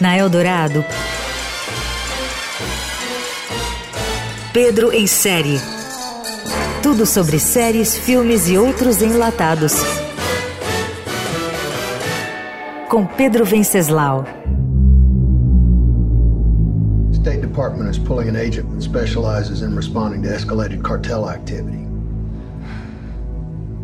Na Eldorado, Pedro em série. Tudo sobre séries, filmes e outros enlatados. Com Pedro Venceslau. State Department is pulling an agent that specializes in responding to escalated cartel activity.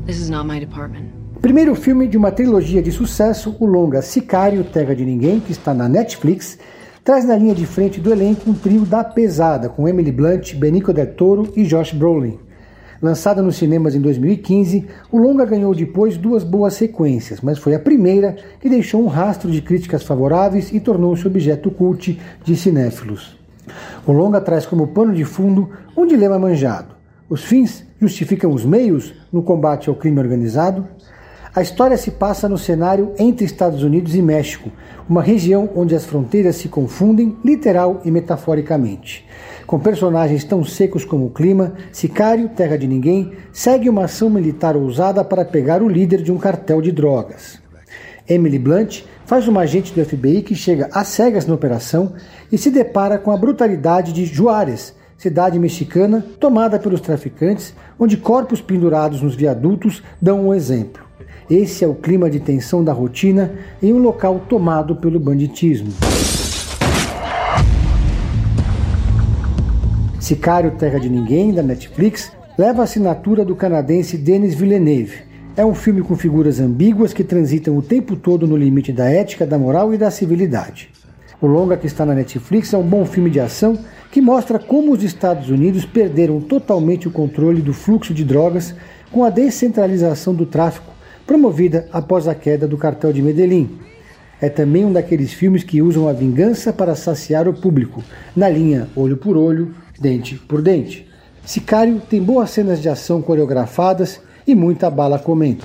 This is not my department. Primeiro filme de uma trilogia de sucesso, o longa Sicário, Terra de Ninguém, que está na Netflix, traz na linha de frente do elenco um trio da pesada, com Emily Blunt, Benicio del Toro e Josh Brolin. Lançado nos cinemas em 2015, o longa ganhou depois duas boas sequências, mas foi a primeira que deixou um rastro de críticas favoráveis e tornou-se objeto cult de cinéfilos. O longa traz como pano de fundo um dilema manjado. Os fins justificam os meios no combate ao crime organizado? A história se passa no cenário entre Estados Unidos e México, uma região onde as fronteiras se confundem literal e metaforicamente. Com personagens tão secos como o clima, Sicário, Terra de Ninguém, segue uma ação militar ousada para pegar o líder de um cartel de drogas. Emily Blunt faz uma agente do FBI que chega às cegas na operação e se depara com a brutalidade de Juárez, cidade mexicana tomada pelos traficantes, onde corpos pendurados nos viadutos dão um exemplo. Esse é o clima de tensão da rotina em um local tomado pelo banditismo. Sicário Terra de Ninguém, da Netflix, leva a assinatura do canadense Denis Villeneuve. É um filme com figuras ambíguas que transitam o tempo todo no limite da ética, da moral e da civilidade. O longa que está na Netflix é um bom filme de ação que mostra como os Estados Unidos perderam totalmente o controle do fluxo de drogas com a descentralização do tráfico promovida após a queda do cartel de Medellín. É também um daqueles filmes que usam a vingança para saciar o público, na linha olho por olho, dente por dente. Sicário tem boas cenas de ação coreografadas e muita bala comendo.